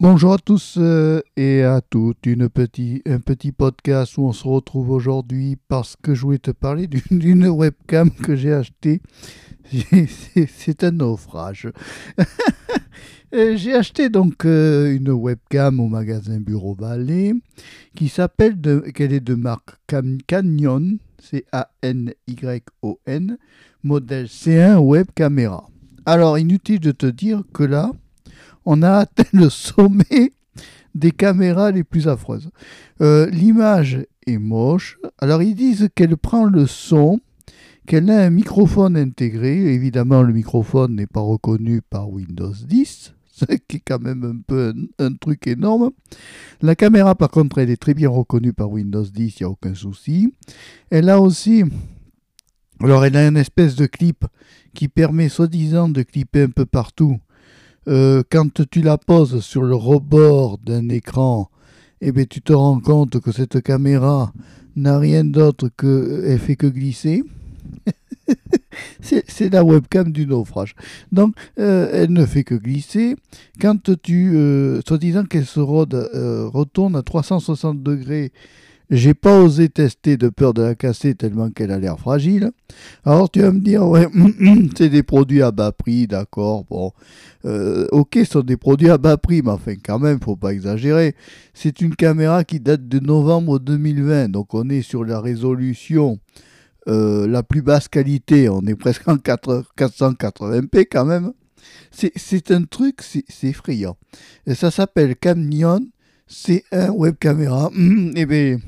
Bonjour à tous euh, et à toutes. Une un petit podcast où on se retrouve aujourd'hui parce que je voulais te parler d'une webcam que j'ai achetée. C'est un naufrage. Euh, j'ai acheté donc euh, une webcam au magasin Bureau Vallée qui s'appelle, qu'elle est de marque Canyon, C-A-N-Y-O-N, modèle C1 web caméra. Alors inutile de te dire que là, on a atteint le sommet des caméras les plus affreuses. Euh, L'image est moche. Alors ils disent qu'elle prend le son, qu'elle a un microphone intégré. Évidemment, le microphone n'est pas reconnu par Windows 10, ce qui est quand même un peu un, un truc énorme. La caméra, par contre, elle est très bien reconnue par Windows 10, il n'y a aucun souci. Elle a aussi... Alors, elle a une espèce de clip qui permet soi-disant de clipper un peu partout. Euh, quand tu la poses sur le rebord d'un écran, eh bien, tu te rends compte que cette caméra n'a rien d'autre que elle fait que glisser. c'est la webcam du naufrage. Donc, euh, elle ne fait que glisser. Quand tu, euh, soi-disant qu'elle se euh, retourne à 360 degrés, j'ai pas osé tester de peur de la casser tellement qu'elle a l'air fragile. Alors tu vas me dire, ouais, c'est des produits à bas prix, d'accord, bon. Euh, ok, ce sont des produits à bas prix, mais enfin, quand même, faut pas exagérer. C'est une caméra qui date de novembre 2020, donc on est sur la résolution euh, la plus basse qualité. On est presque en 4 480p quand même. C'est- C'est un truc, c'est c'est effrayant. Et ça s'appelle Canyon C1 web caméra. Eh bien,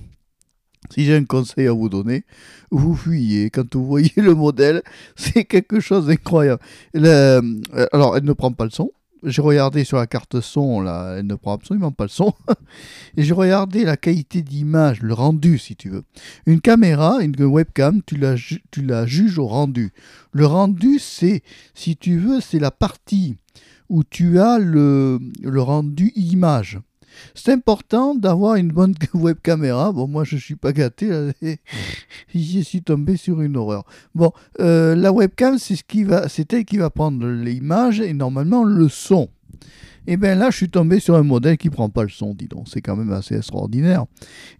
si j'ai un conseil à vous donner, vous fuyez. Quand vous voyez le modèle, c'est quelque chose d'incroyable. Le- euh, alors, elle ne prend pas le son. J'ai regardé sur la carte son, là, elle ne prend absolument pas le son. Et j'ai regardé la qualité d'image, le rendu, si tu veux. Une caméra, une webcam, tu la, tu la juges au rendu. Le rendu, c'est, si tu veux, c'est la partie où tu as le rendu image. C'est important d'avoir une bonne web. Bon, moi, je suis pas gâté. Je suis tombé sur une horreur. Bon, euh, la webcam, c'est ce qui va, elle qui va prendre l'image et normalement le son. Et bien là, je suis tombé sur un modèle qui prend pas le son, dis donc. C'est quand même assez extraordinaire.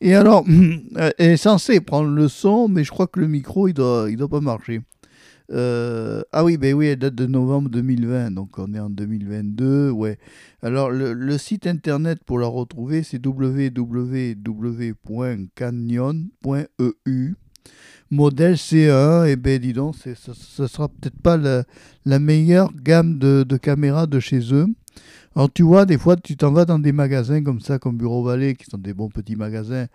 Et alors, elle est censée prendre le son, mais je crois que le micro, il doit, il doit pas marcher. Euh, ah oui, ben oui, elle date de novembre 2020, donc on est en 2022, ouais. Alors le, site internet pour la retrouver, c'est www.canyon.eu. Modèle C1, et ben dis donc, ça, ça sera peut-être pas la, la meilleure gamme de, de caméras de chez eux. Alors tu vois, des fois tu t'en vas dans des magasins comme ça, comme Bureau Vallée, qui sont des bons petits magasins,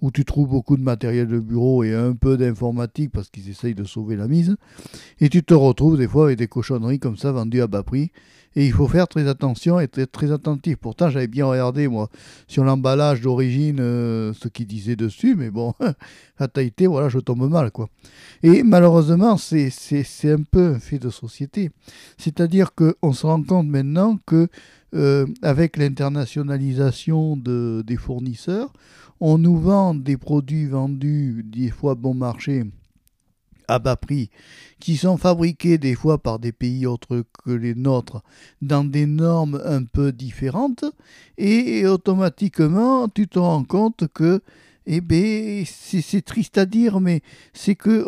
où tu trouves beaucoup de matériel de bureau et un peu d'informatique parce qu'ils essayent de sauver la mise. Et tu te retrouves des fois avec des cochonneries comme ça vendues à bas prix. Et il faut faire très attention et être très attentif. Pourtant, j'avais bien regardé, moi, sur l'emballage d'origine, euh, ce qu'ils disaient dessus, mais bon, à Tahiti, voilà, je tombe mal, quoi. Et malheureusement, c'est un peu un fait de société. C'est-à-dire qu'on se rend compte maintenant que, euh, avec l'internationalisation de, des fournisseurs, on nous vend des produits vendus des fois bon marché à bas prix, qui sont fabriqués des fois par des pays autres que les nôtres, dans des normes un peu différentes, et, automatiquement tu te rends compte que, eh ben, c'est triste à dire, mais c'est que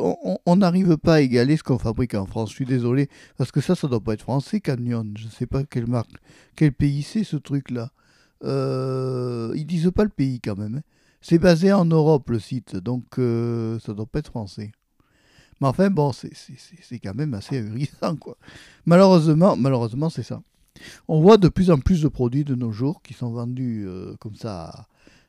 on n'arrive pas à égaler ce qu'on fabrique en France. Je suis désolé, parce que ça, ça doit pas être français, Canyon. Je ne sais pas quelle marque, quel pays c'est ce truc-là. Euh, ils disent pas le pays quand même. hein. C'est basé en Europe le site, donc euh, ça doit pas être français. Mais enfin, bon, c'est- quand même assez ahurissant, quoi. Malheureusement, malheureusement, c'est ça. On voit de plus en plus de produits de nos jours qui sont vendus euh, comme ça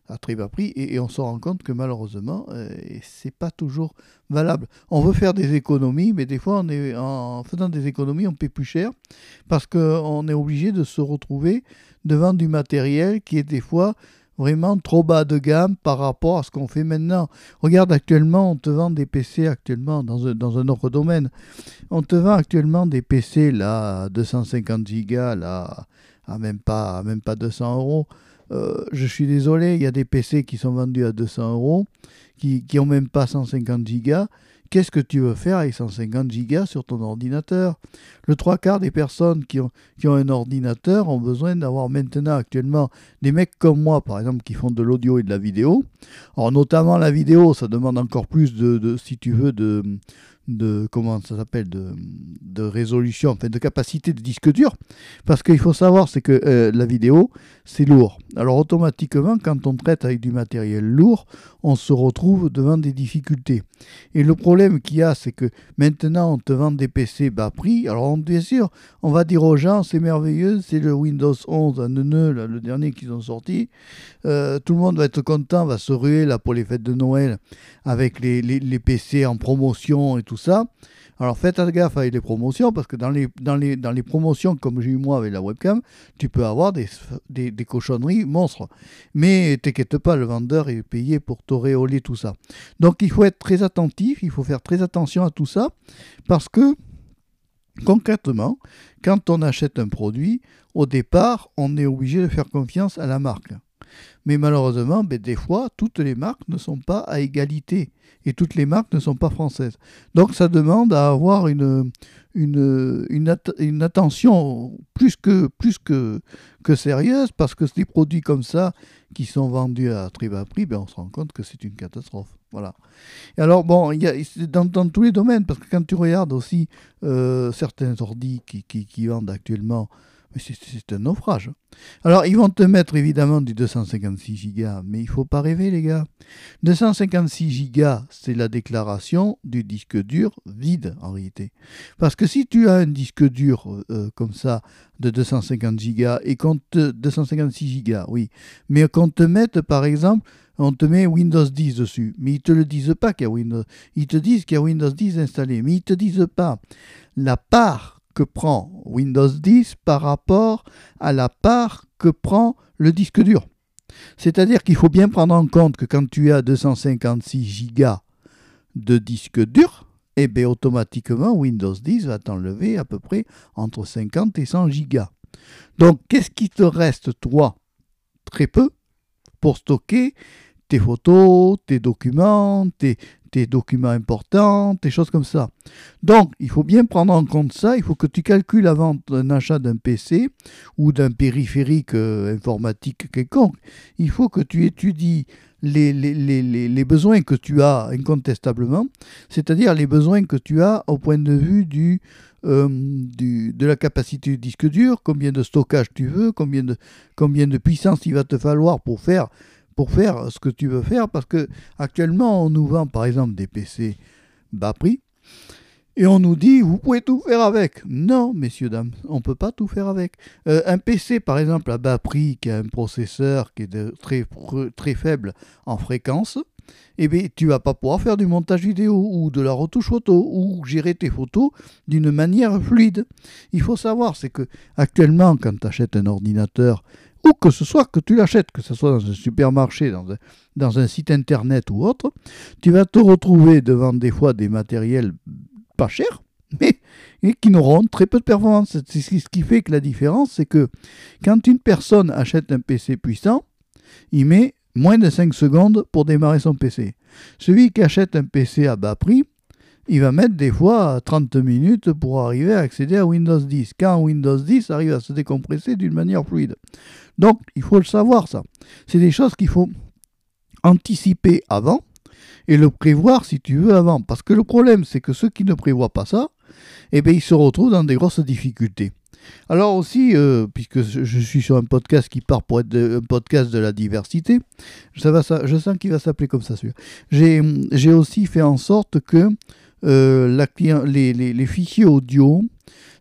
à, très bas prix et, on se rend compte que malheureusement, euh, c'est pas toujours valable. On veut faire des économies, mais des fois, en faisant des économies, on paie plus cher parce qu'on est obligé de se retrouver devant du matériel qui est des fois vraiment trop bas de gamme par rapport à ce qu'on fait maintenant. Regarde actuellement, on te vend des PC actuellement dans un, autre domaine. On te vend actuellement des PC là à 250 gigas là à même pas à même pas 200 euros. Euh, je suis désolé, il y a des PC qui sont vendus à 200 euros, qui qui ont même pas 150 gigas, qu'est-ce que tu veux faire avec 150 gigas sur ton ordinateur? Le trois quarts des personnes qui ont, un ordinateur ont besoin d'avoir maintenant actuellement des mecs comme moi, par exemple, qui font de l'audio et de la vidéo. Alors notamment la vidéo, ça demande encore plus de si tu veux, de, de comment ça s'appelle de, de, résolution, enfin de capacité de disque dur, parce qu'il faut savoir c'est que euh, la vidéo c'est lourd. Alors automatiquement quand on traite avec du matériel lourd, on se retrouve devant des difficultés. Et le problème qu'il y a c'est que maintenant on te vend des PC bas prix. Alors on, bien sûr on va dire aux gens c'est merveilleux, c'est le Windows 11 à neuneu, le dernier qu'ils ont sorti. Euh, tout le monde va être content, va se ruer là pour les fêtes de Noël avec les, les, les PC en promotion et tout ça. Alors faites gaffe avec les promotions, parce que dans les, dans les, dans les promotions, comme j'ai eu moi avec la webcam, tu peux avoir des, des, des cochonneries monstres. Mais t'inquiète pas, le vendeur est payé pour t'auréoler tout ça. Donc il faut être très attentif, il faut faire très attention à tout ça, parce que concrètement, quand on achète un produit, au départ, on est obligé de faire confiance à la marque. Mais malheureusement, ben, des fois, toutes les marques ne sont pas à égalité et toutes les marques ne sont pas françaises. Donc ça demande à avoir une, une, une, attention plus que, plus que, que sérieuse parce que ces produits comme ça qui sont vendus à très bas prix, ben, on se rend compte que c'est une catastrophe. Voilà. Alors, bon, y a, dans, tous les domaines, parce que quand tu regardes aussi euh, certains ordis qui, qui vendent actuellement mais c'est un naufrage. Alors, ils vont te mettre évidemment du 256 Go, mais il faut pas rêver, les gars. 256 Go, c'est la déclaration du disque dur vide, en réalité. Parce que si tu as un disque dur euh, euh, comme ça, de 250 Go, et qu'on te. 256 Go, oui. Mais qu'on te mette, par exemple, on te met Windows 10 dessus. Mais ils te le disent pas qu'il y a Windows. Ils te disent qu'il y a Windows 10 installé. Mais ils te disent pas la part que prend Windows 10 par rapport à la part que prend le disque dur. C'est-à-dire qu'il faut bien prendre en compte que quand tu as 256 Go de disque dur, eh bien automatiquement Windows 10 va t'enlever à peu près entre 50 et 100 Go. Donc qu'est-ce qui te reste toi Très peu pour stocker tes photos, tes documents, tes, tes documents importants, tes choses comme ça. Donc, il faut bien prendre en compte ça. Il faut que tu calcules avant un achat d'un PC ou d'un périphérique euh, informatique quelconque. Il faut que tu étudies les, les, les, les, besoins que tu as incontestablement, c'est-à-dire les besoins que tu as au point de vue du, euh, du, de la capacité du disque dur, combien de stockage tu veux, combien de, combien de puissance il va te falloir pour faire pour faire ce que tu veux faire, parce que actuellement on nous vend par exemple des PC bas prix, et on nous dit vous pouvez tout faire avec. Non, messieurs, dames, on peut pas tout faire avec. Euh, un PC par exemple à bas prix qui a un processeur qui est de très, très faible en fréquence, eh bien, tu vas pas pouvoir faire du montage vidéo ou de la retouche photo ou gérer tes photos d'une manière fluide. Il faut savoir, c'est que actuellement, quand tu achètes un ordinateur ou que ce soit que tu l'achètes, que ce soit dans un supermarché, dans un, dans un site internet ou autre, tu vas te retrouver devant des fois des matériels pas chers, mais qui n'auront très peu de performance. C'est ce qui fait que la différence, c'est que quand une personne achète un PC puissant, il met moins de 5 secondes pour démarrer son PC. Celui qui achète un PC à bas prix, il va mettre des fois 30 minutes pour arriver à accéder à Windows 10, quand Windows 10 arrive à se décompresser d'une manière fluide. Donc, il faut le savoir, ça. C'est des choses qu'il faut anticiper avant et le prévoir, si tu veux, avant. Parce que le problème, c'est que ceux qui ne prévoient pas ça, eh bien, ils se retrouvent dans des grosses difficultés. Alors aussi, euh, puisque je suis sur un podcast qui part pour être un podcast de la diversité, ça va, je sens qu'il va s'appeler comme ça celui J'ai aussi fait en sorte que euh, les, fichiers audio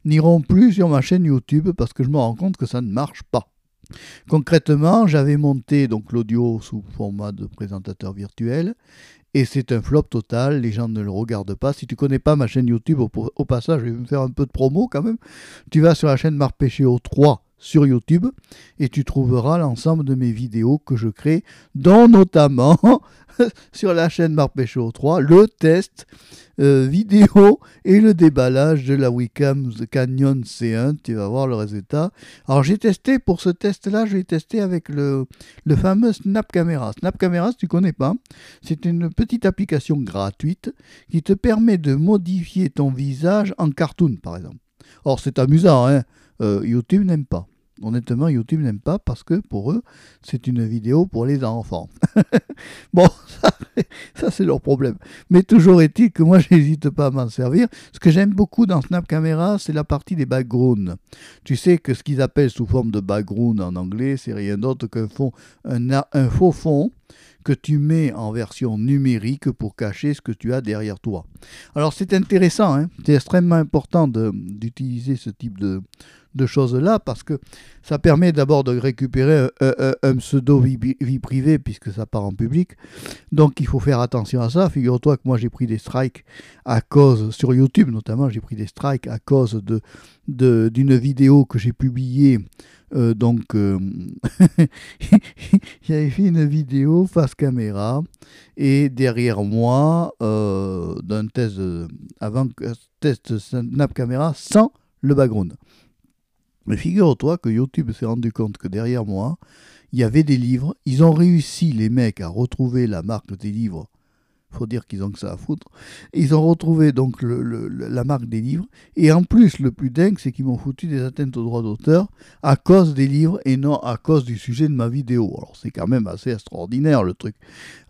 n'iront plus sur ma chaîne YouTube parce que je me rends compte que ça ne marche pas. Concrètement, j'avais monté donc l'audio sous format de présentateur virtuel et c'est un flop total, les gens ne le regardent pas. Si tu connais pas ma chaîne YouTube, au, passage, je vais me faire un peu de promo quand même. Tu vas sur la chaîne Marc Péchéo 3 sur YouTube et tu trouveras l'ensemble de mes vidéos que je crée, dont notamment sur la chaîne Marc Pécho 3, le test euh, vidéo et le déballage de la Wacom Canyon C1. Tu vas voir le résultat. Alors j'ai testé pour ce test-là, j'ai testé avec le, le fameux Snap Camera. Snap Camera, si tu connais pas, c'est une petite application gratuite qui te permet de modifier ton visage en cartoon, par exemple. Or c'est amusant, hein euh, YouTube n'aime pas. Honnêtement, YouTube n'aime pas parce que pour eux, c'est une vidéo pour les enfants. bon, ça, c'est leur problème. Mais toujours est-il que moi, je n'hésite pas à m'en servir. Ce que j'aime beaucoup dans Snap Camera, c'est la partie des backgrounds. Tu sais que ce qu'ils appellent sous forme de background en anglais, c'est rien d'autre qu'un un, un faux fond que tu mets en version numérique pour cacher ce que tu as derrière toi. Alors c'est intéressant, hein. c'est extrêmement important d'utiliser ce type de, de choses-là, parce que ça permet d'abord de récupérer un, pseudo vie, privée, puisque ça part en public. Donc il faut faire attention à ça. Figure-toi que moi j'ai pris des strikes à cause, sur YouTube notamment, j'ai pris des strikes à cause de d'une vidéo que j'ai publiée. Euh, donc, euh, j'avais fait une vidéo face caméra et derrière moi, euh, d'un test avant test Snap Camera sans le background. Mais figure-toi que YouTube s'est rendu compte que derrière moi, il y avait des livres. Ils ont réussi, les mecs, à retrouver la marque des livres faut dire qu'ils ont que ça à foutre. Ils ont retrouvé donc la marque des livres. Et en plus, le plus dingue, c'est qu'ils m'ont foutu des atteintes aux droits d'auteur à cause des livres et non à cause du sujet de ma vidéo. Alors c'est quand même assez extraordinaire le truc.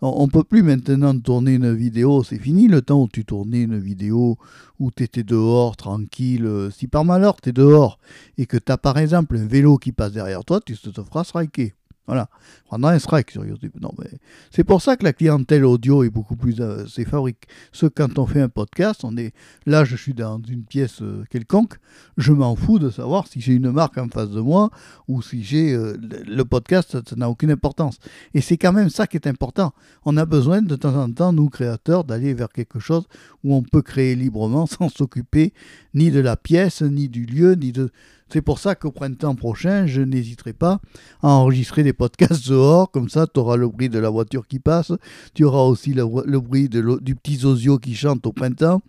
On ne peut plus maintenant tourner une vidéo. C'est fini le temps où tu tournais une vidéo où tu étais dehors, tranquille. Si par malheur tu es dehors et que tu as par exemple un vélo qui passe derrière toi, tu te feras striker. Voilà. On a un strike sur YouTube. Non, mais c'est pour ça que la clientèle audio est beaucoup plus. Euh, c'est fabrique. Ce quand on fait un podcast, on est là, je suis dans une pièce euh, quelconque, je m'en fous de savoir si j'ai une marque en face de moi ou si j'ai euh, le podcast, ça n'a aucune importance. Et c'est quand même ça qui est important. On a besoin de temps en temps, nous créateurs, d'aller vers quelque chose où on peut créer librement sans s'occuper ni de la pièce, ni du lieu, ni de c'est pour ça qu'au printemps prochain, je n'hésiterai pas à enregistrer des podcasts dehors. Comme ça, tu auras le bruit de la voiture qui passe. Tu auras aussi le, bruit du petit zozio qui chante au printemps.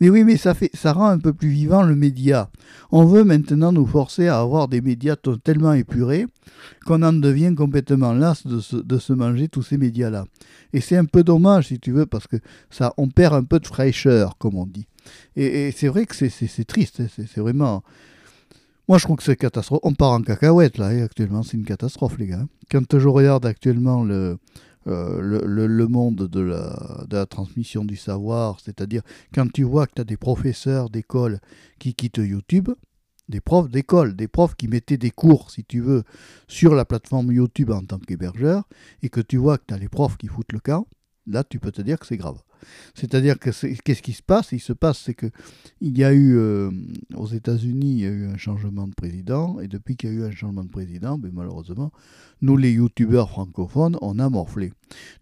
Mais oui, mais ça, fait, ça rend un peu plus vivant le média. On veut maintenant nous forcer à avoir des médias tellement épurés qu'on en devient complètement las de se, manger tous ces médias-là. Et c'est un peu dommage, si tu veux, parce que ça, on perd un peu de fraîcheur, comme on dit. Et, et c'est vrai que c'est triste. Hein, c'est vraiment. Moi, je trouve que c'est catastrophe. On part en cacahuète, là, actuellement, c'est une catastrophe, les gars. Quand je regarde actuellement le, euh, le, monde de la, de la, transmission du savoir, c'est-à-dire quand tu vois que tu as des professeurs d'école qui quittent YouTube, des profs d'école, des profs qui mettaient des cours, si tu veux, sur la plateforme YouTube en tant qu'hébergeur, et que tu vois que tu as les profs qui foutent le camp, là, tu peux te dire que c'est grave. C'est-à-dire que qu'est-ce qui se passe? Il se passe, c'est que il y a eu euh, aux États-Unis, il y a eu un changement de président, et depuis qu'il y a eu un changement de président, ben, malheureusement, nous les youtubeurs francophones, on a morflé.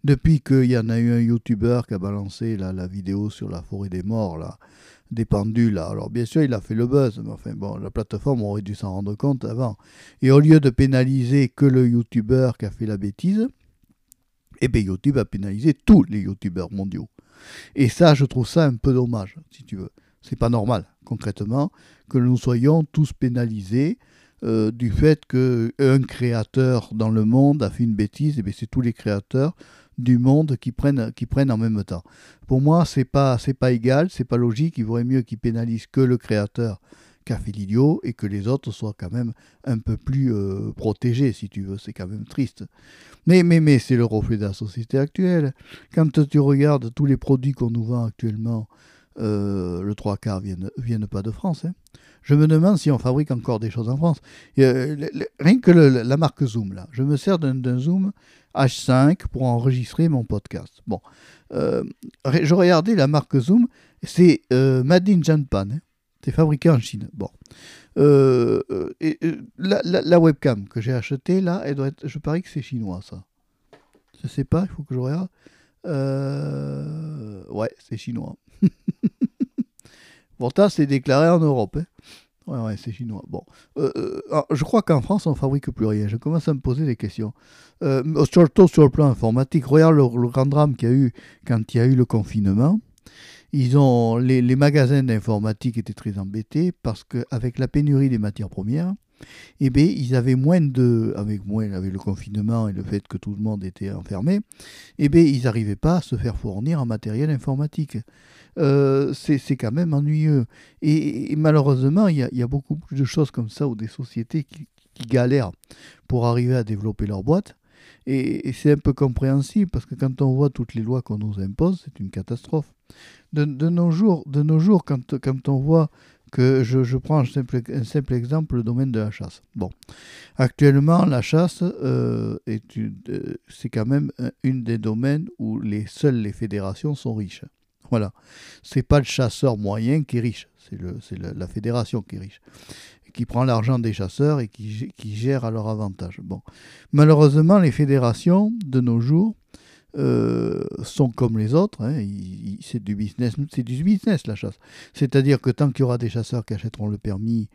Depuis qu'il y en a eu un youtubeur qui a balancé la vidéo sur la forêt des morts, là, des pendules. Alors bien sûr, il a fait le buzz, mais enfin bon, la plateforme aurait dû s'en rendre compte avant. Et au lieu de pénaliser que le youtubeur qui a fait la bêtise, eh bien YouTube a pénalisé tous les youtubeurs mondiaux. Et ça, je trouve ça un peu dommage, si tu veux. C'est pas normal, concrètement, que nous soyons tous pénalisés euh, du fait qu'un créateur dans le monde a fait une bêtise, et bien c'est tous les créateurs du monde qui prennent, en même temps. Pour moi, c'est pas, pas égal, c'est pas logique. Il vaudrait mieux qu'ils pénalisent que le créateur qui a fait l'idiot et que les autres soient quand même un peu plus euh, protégés, si tu veux. C'est quand même triste. Mais, mais, mais c'est le reflet de la société actuelle. Quand tu regardes tous les produits qu'on nous vend actuellement, euh, le trois quarts viennent, viennent pas de France. Hein. Je me demande si on fabrique encore des choses en France. Euh, rien que la marque Zoom, là. Je me sers d'un Zoom H5 pour enregistrer mon podcast. Bon, je regardais la marque Zoom, c'est Made in Japan. Hein. C'est fabriqué en Chine. Bon. Euh, euh, euh, la, webcam que j'ai achetée, là, je parie que c'est chinois, ça. Je sais pas, il faut que je regarde. ouais, c'est chinois. Pourtant, c'est déclaré en Europe. Hein. Ouais, ouais, c'est chinois. Bon, je crois qu'en France, on fabrique plus rien. Je commence à me poser des questions. Surtout sur le plan informatique. Regarde le grand drame qu'il y a eu quand il y a eu le confinement. Ils ont, les, les magasins d'informatique étaient très embêtés parce qu'avec la pénurie des matières premières, eh bien, ils avaient moins de, avec moins, avec le confinement et le fait que tout le monde était enfermé, eh bien, ils n'arrivaient pas à se faire fournir en matériel informatique. Euh, c'est quand même ennuyeux. Et, malheureusement, il y, a, beaucoup plus de choses comme ça ou des sociétés qui, galèrent pour arriver à développer leur boîte. Et c'est un peu compréhensible parce que quand on voit toutes les lois qu'on nous impose, c'est une catastrophe. De, de nos jours, de nos jours quand, quand on voit que je, je prends un simple, un simple exemple, le domaine de la chasse. Bon, actuellement, la chasse euh, euh, c'est quand même un- une des domaines où les seules les fédérations sont riches. Voilà, c'est pas le chasseur moyen qui est riche, c'est la, fédération qui est riche, qui prend l'argent des chasseurs et qui, qui gère à leur avantage. Bon, malheureusement, les fédérations de nos jours euh, sont comme les autres. hein, c'est du business, c'est du business la chasse. C'est-à-dire que tant qu'il y aura des chasseurs qui achèteront le permis,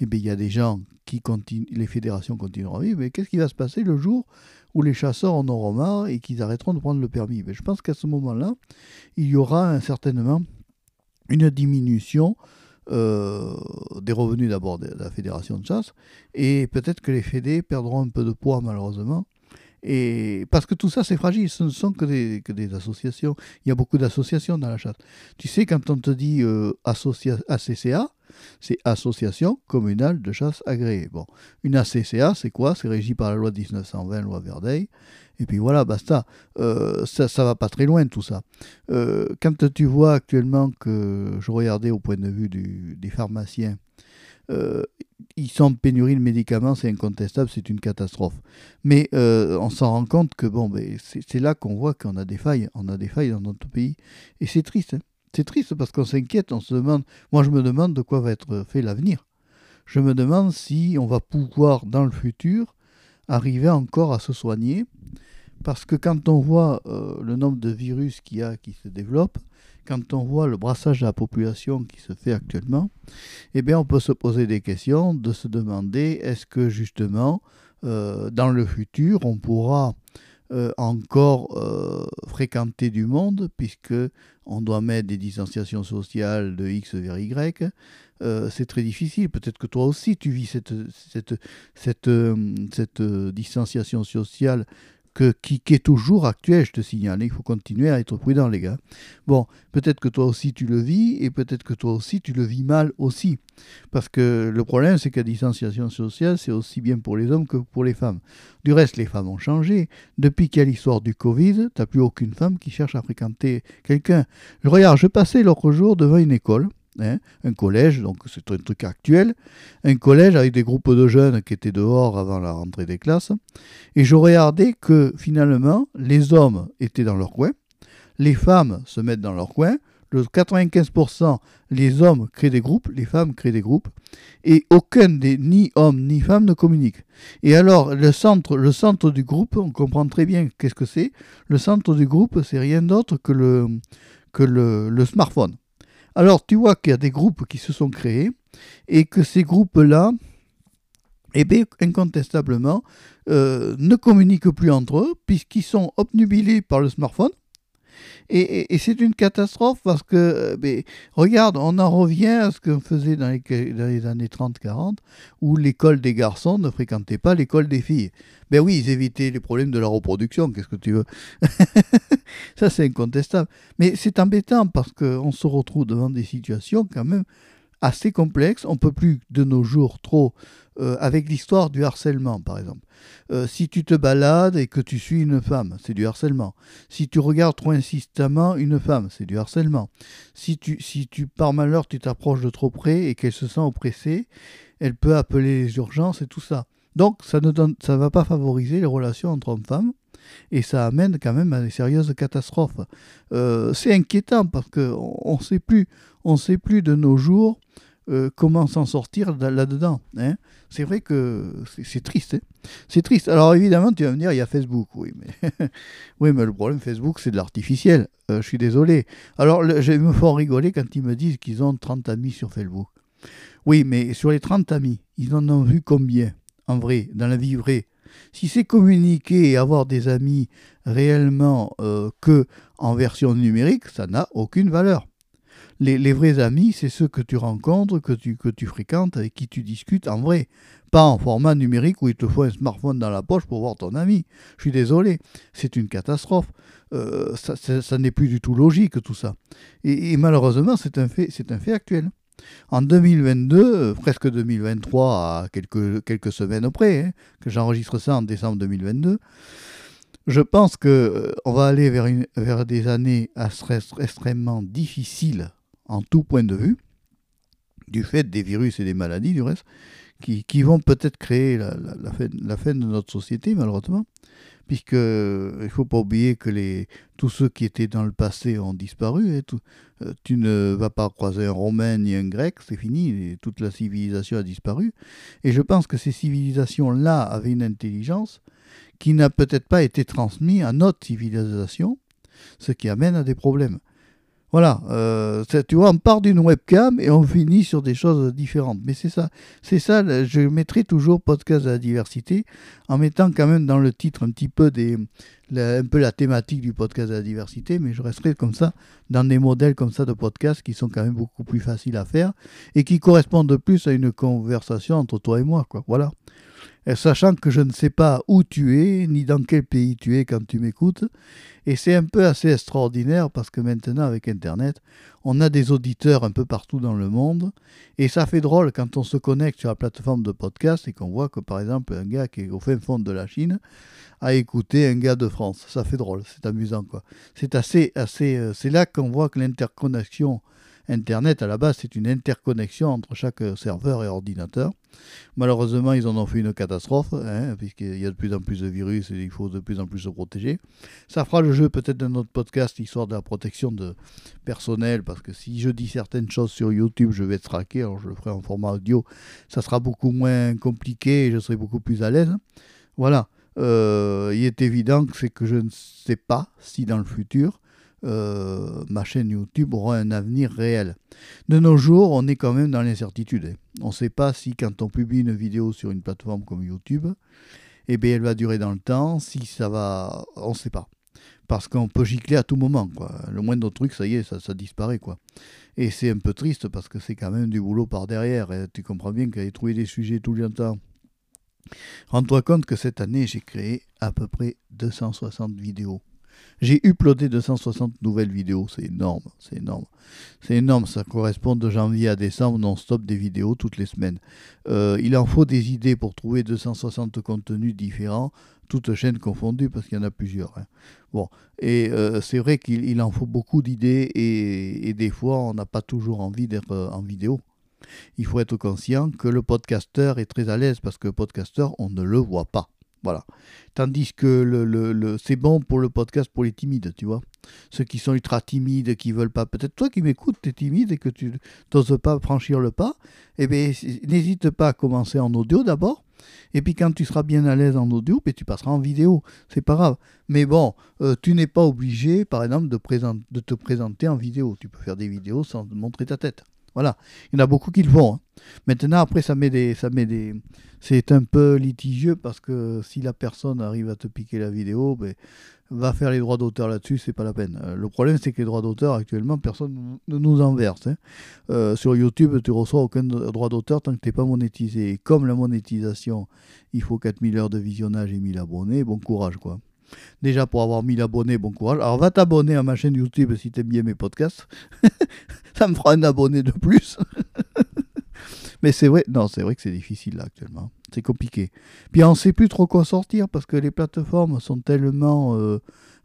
eh bien, il y a des gens qui continuent, les fédérations continueront à vivre. Mais qu'est-ce qui va se passer le jour où les chasseurs en auront marre et qu'ils arrêteront de prendre le permis? Ben, Je pense qu'à ce moment-là, il y aura certainement une diminution euh, des revenus d'abord de la fédération de chasse et peut-être que les fédés perdront un peu de poids malheureusement. Et parce que tout ça c'est fragile, ce ne sont que des, associations. Il y a beaucoup d'associations dans la chasse. Tu sais, quand on te dit euh, ACCA, c'est Association communale de chasse agréée. Bon, une ACCA, c'est quoi? C'est régi par la loi de 1920, loi Verdeil. Et puis voilà, basta. Euh, ça, ça va pas très loin tout ça. Euh, quand tu vois actuellement que je regardais au point de vue du- des pharmaciens, euh, ils sont en pénurie de médicaments, c'est incontestable, c'est une catastrophe. Mais euh, on s'en rend compte que bon, ben, c'est là qu'on voit qu'on a des failles, on a des failles dans notre pays, et c'est triste. hein. C'est triste parce qu'on s'inquiète, on se demande. Moi, je me demande de quoi va être fait l'avenir. Je me demande si on va pouvoir dans le futur arriver encore à se soigner, parce que quand on voit euh, le nombre de virus qu'il y a qui se développent, quand on voit le brassage de la population qui se fait actuellement, eh bien, on peut se poser des questions, de se demander est-ce que justement, euh, dans le futur, on pourra euh, encore euh, fréquenter du monde, puisque on doit mettre des distanciations sociales de X vers Y. C'est très difficile. Peut-être que toi aussi, tu vis cette, cette, cette, cette distanciation sociale que, qui, est toujours actuelle, je te signale. Il faut continuer à être prudent, les gars. Bon, peut-être que toi aussi tu le vis, et peut-être que toi aussi tu le vis mal aussi. Parce que le problème, c'est que la distanciation sociale, c'est aussi bien pour les hommes que pour les femmes. Du reste, les femmes ont changé. Depuis qu'il y a l'histoire du Covid, t'as plus aucune femme qui cherche à fréquenter quelqu'un. Je regarde, je passais l'autre jour devant une école, hein, un collège, donc c'est un truc actuel, un collège avec des groupes de jeunes qui étaient dehors avant la rentrée des classes, et je regardais que finalement, les hommes étaient dans leur coin, les femmes se mettent dans leur coin, le 95% les hommes créent des groupes, les femmes créent des groupes, et aucun des ni hommes ni femmes ne communique. Et alors le centre, le centre du groupe, on comprend très bien qu'est-ce que c'est. Le centre du groupe, c'est rien d'autre que le que le, le smartphone. Alors tu vois qu'il y a des groupes qui se sont créés et que ces groupes-là, eh incontestablement, euh, ne communiquent plus entre eux puisqu'ils sont obnubilés par le smartphone. Et, c'est une catastrophe parce que, euh, regarde, on en revient à ce qu'on faisait dans les, dans les années 30-40, où l'école des garçons ne fréquentait pas l'école des filles. Ben oui, ils évitaient les problèmes de la reproduction, qu'est-ce que tu veux? Ça, c'est incontestable. Mais c'est embêtant parce qu'on se retrouve devant des situations quand même assez complexes. On peut plus de nos jours trop, euh, avec l'histoire du harcèlement par exemple. Euh, si tu te balades et que tu suis une femme, c'est du harcèlement. Si tu regardes trop insistamment une femme, c'est du harcèlement. Si tu, si tu par malheur tu t'approches de trop près et qu'elle se sent oppressée, elle peut appeler les urgences et tout ça. Donc ça ne ça va pas favoriser les relations entre hommes-femmes et ça amène quand même à des sérieuses catastrophes. Euh, c'est inquiétant parce que on ne sait plus, on sait plus de nos jours euh, comment s'en sortir da- là-dedans. hein. C'est vrai que c'est- triste. hein. C'est triste. Alors évidemment, tu vas me dire, il y a Facebook, oui, mais oui, mais le problème Facebook, c'est de l'artificiel. Euh, je suis désolé. Alors, je me rigoler quand ils me disent qu'ils ont 30 amis sur Facebook. Oui, mais sur les 30 amis, ils en ont vu combien En vrai, dans la vie vraie? Si c'est communiquer et avoir des amis réellement euh, que en version numérique, ça n'a aucune valeur. Les, vrais amis, c'est ceux que tu rencontres, que tu, que tu fréquentes, avec qui tu discutes en vrai. Pas en format numérique où il te faut un smartphone dans la poche pour voir ton ami. Je suis désolé, c'est une catastrophe. Euh, ça, n'est plus du tout logique tout ça. Et, malheureusement, c'est un, fait, un fait actuel. En 2022, euh, presque 2023, à quelques, quelques semaines près, hein, que j'enregistre ça en décembre 2022, je pense qu'on euh, va aller vers, une, vers des années extrêmement difficiles en tout point de vue, du fait des virus et des maladies du reste, qui, qui vont peut-être créer la, la, fin, de notre société, malheureusement, puisque euh, il ne faut pas oublier que les, tous ceux qui étaient dans le passé ont disparu. Hein, euh, tu ne vas pas croiser un Romain ni un Grec, c'est fini, toute la civilisation a disparu. Et je pense que ces civilisations-là avaient une intelligence qui n'a peut-être pas été transmise à notre civilisation, ce qui amène à des problèmes. Voilà, euh, tu vois, on part d'une webcam et on finit sur des choses différentes. Mais c'est ça, c'est ça, je mettrai toujours podcast de la diversité en mettant quand même dans le titre un petit peu des, un peu la thématique du podcast de la diversité, mais je resterai comme ça dans des modèles comme ça de podcast qui sont quand même beaucoup plus faciles à faire et qui correspondent plus à une conversation entre toi et moi. Voilà sachant que je ne sais pas où tu es, ni dans quel pays tu es quand tu m'écoutes. Et c'est un peu assez extraordinaire parce que maintenant, avec Internet, on a des auditeurs un peu partout dans le monde. Et ça fait drôle quand on se connecte sur la plateforme de podcast et qu'on voit que, par exemple, un gars qui est au fin fond de la Chine a écouté un gars de France. Ça fait drôle, c'est amusant, quoi. C'est assez, assez, euh, c'est là qu'on voit que l'interconnexion Internet, à la base, c'est une interconnexion entre chaque serveur et ordinateur. Malheureusement, ils en ont fait une catastrophe, hein, puisqu'il y a de plus en plus de virus et il faut de plus en plus se protéger. Ça fera le jeu peut-être d'un autre podcast, histoire de la protection de personnel, parce que si je dis certaines choses sur YouTube, je vais être traqué, alors je le ferai en format audio, ça sera beaucoup moins compliqué et je serai beaucoup plus à l'aise. Voilà. Euh, il est évident que c'est que je ne sais pas si dans le futur, euh, ma chaîne YouTube aura un avenir réel. De nos jours, on est quand même dans l'incertitude. On ne sait pas si quand on publie une vidéo sur une plateforme comme YouTube, eh bien, elle va durer dans le temps, si ça va... On ne sait pas. Parce qu'on peut gicler à tout moment. Le moindre truc, ça y est, ça, disparaît. Quoi. Et c'est un peu triste parce que c'est quand même du boulot par derrière. Tu comprends bien qu'aller trouver des sujets tout le temps. Rends-toi compte que cette année, j'ai créé à peu près 260 vidéos. J'ai uploadé 260 nouvelles vidéos, c'est énorme, c'est énorme. C'est énorme, ça correspond de janvier à décembre non-stop des vidéos toutes les semaines. Euh, il en faut des idées pour trouver 260 contenus différents, toutes chaînes confondues, parce qu'il y en a plusieurs. Hein. Bon, et euh, c'est vrai qu'il en faut beaucoup d'idées, et, des fois, on n'a pas toujours envie d'être euh, en vidéo. Il faut être conscient que le podcasteur est très à l'aise, parce que le podcasteur, on ne le voit pas. Voilà. Tandis que c'est bon pour le podcast pour les timides, tu vois. Ceux qui sont ultra timides, qui veulent pas. Peut-être toi qui m'écoutes, tu es timide et que tu n'oses pas franchir le pas. Eh bien, n'hésite pas à commencer en audio d'abord. Et puis quand tu seras bien à l'aise en audio, ben, tu passeras en vidéo. C'est pas grave. Mais bon, euh, tu n'es pas obligé, par exemple, de te présenter en vidéo. Tu peux faire des vidéos sans montrer ta tête. Voilà. Il y en a beaucoup qui le font. Hein. Maintenant, après, ça met des, ça met des, c'est un peu litigieux parce que si la personne arrive à te piquer la vidéo, ben, va faire les droits d'auteur là-dessus, c'est pas la peine. Euh, le problème, c'est que les droits d'auteur, actuellement, personne ne nous en verse. Hein. Euh, sur YouTube, tu reçois aucun droit d'auteur tant que tu n'es pas monétisé. Et comme la monétisation, il faut 4000 heures de visionnage et 1000 abonnés, bon courage, quoi. Déjà, pour avoir 1000 abonnés, bon courage. Alors, va t'abonner à ma chaîne YouTube si tu aimes bien mes podcasts. ça me fera un abonné de plus. Mais c'est vrai, non, c'est vrai que c'est difficile là actuellement. C'est compliqué. Puis on ne sait plus trop quoi sortir parce que les plateformes sont tellement euh,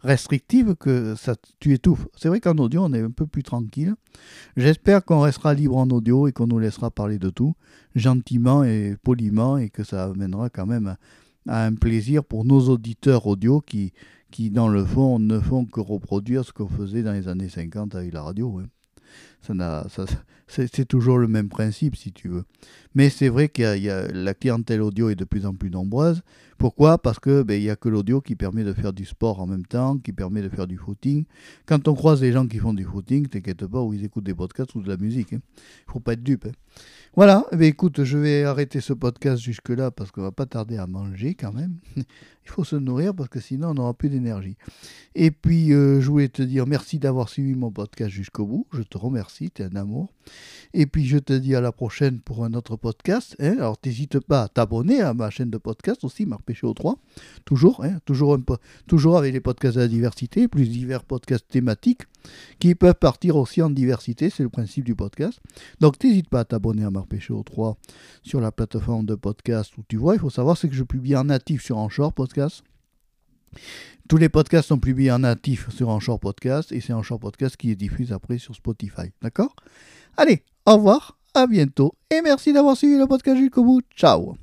restrictives que ça, tu étouffes. C'est vrai qu'en audio, on est un peu plus tranquille. J'espère qu'on restera libre en audio et qu'on nous laissera parler de tout, gentiment et poliment, et que ça amènera quand même à un plaisir pour nos auditeurs audio qui, qui dans le fond, ne font que reproduire ce qu'on faisait dans les années 50 avec la radio. ça n'a, ça, c'est toujours le même principe, si tu veux. Mais c'est vrai que la clientèle audio est de plus en plus nombreuse. Pourquoi? Parce que ben, n'y a que l'audio qui permet de faire du sport en même temps, qui permet de faire du footing. Quand on croise des gens qui font du footing, t'inquiète pas, ou ils écoutent des podcasts ou de la musique. Il hein. ne faut pas être dupe. Hein. Voilà, eh ben, écoute, je vais arrêter ce podcast jusque-là parce qu'on va pas tarder à manger quand même. Il faut se nourrir parce que sinon on n'aura plus d'énergie. Et puis, euh, je voulais te dire merci d'avoir suivi mon podcast jusqu'au bout. Je te remercie, tu un amour. Et puis, je te dis à la prochaine pour un autre podcast. Hein. Alors, n'hésite pas à t'abonner à ma chaîne de podcast aussi, Marc Pécho 3. Toujours, hein, toujours, avec les podcasts de la diversité, plus divers podcasts thématiques qui peuvent partir aussi en diversité. C'est le principe du podcast. Donc, n'hésite pas à t'abonner à Marc Pécho 3 sur la plateforme de podcast où tu vois. Il faut savoir, c'est que je publie en natif sur Anchor Podcast. Tous les podcasts sont publiés en natif sur Anchor Podcast et c'est Anchor Podcast qui est diffusé après sur Spotify. D'accord? Allez, au revoir, à bientôt et merci d'avoir suivi le podcast jusqu'au bout. Ciao